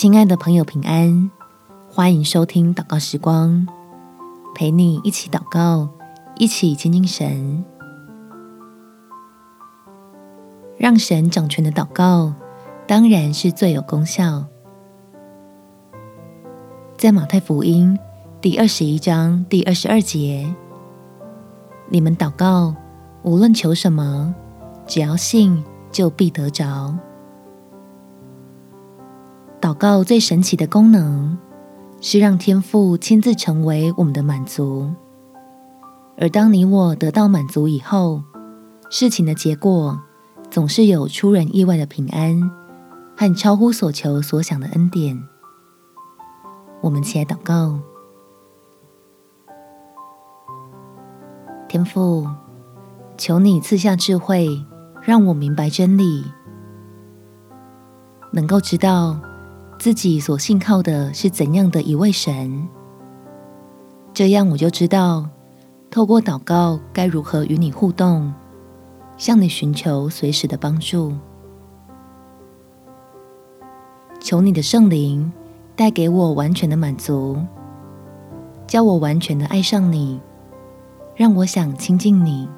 亲爱的朋友，平安！欢迎收听祷告时光，陪你一起祷告，一起亲近神，让神掌权的祷告，当然是最有功效。在马太福音第二十一章第二十二节，你们祷告，无论求什么，只要信，就必得着。祷告最神奇的功能，是让天父亲自成为我们的满足。而当你我得到满足以后，事情的结果总是有出人意外的平安和超乎所求所想的恩典。我们起来祷告，天父，求你赐下智慧，让我明白真理，能够知道。自己所信靠的是怎样的一位神？这样我就知道，透过祷告该如何与你互动，向你寻求随时的帮助。求你的圣灵带给我完全的满足，叫我完全的爱上你，让我想亲近你，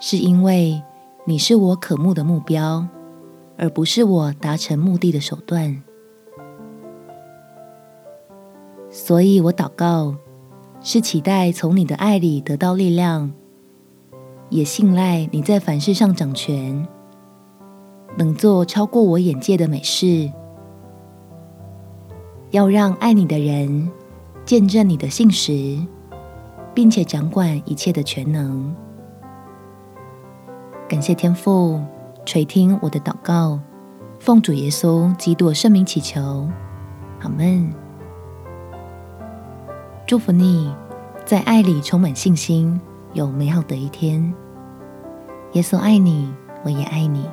是因为你是我渴慕的目标，而不是我达成目的的手段。所以我祷告，是期待从你的爱里得到力量，也信赖你在凡事上掌权，能做超过我眼界的美事，要让爱你的人见证你的信实，并且掌管一切的全能。感谢天父垂听我的祷告，奉主耶稣基督圣名祈求，阿们。祝福你，在爱里充满信心，有美好的一天。耶稣爱你，我也爱你。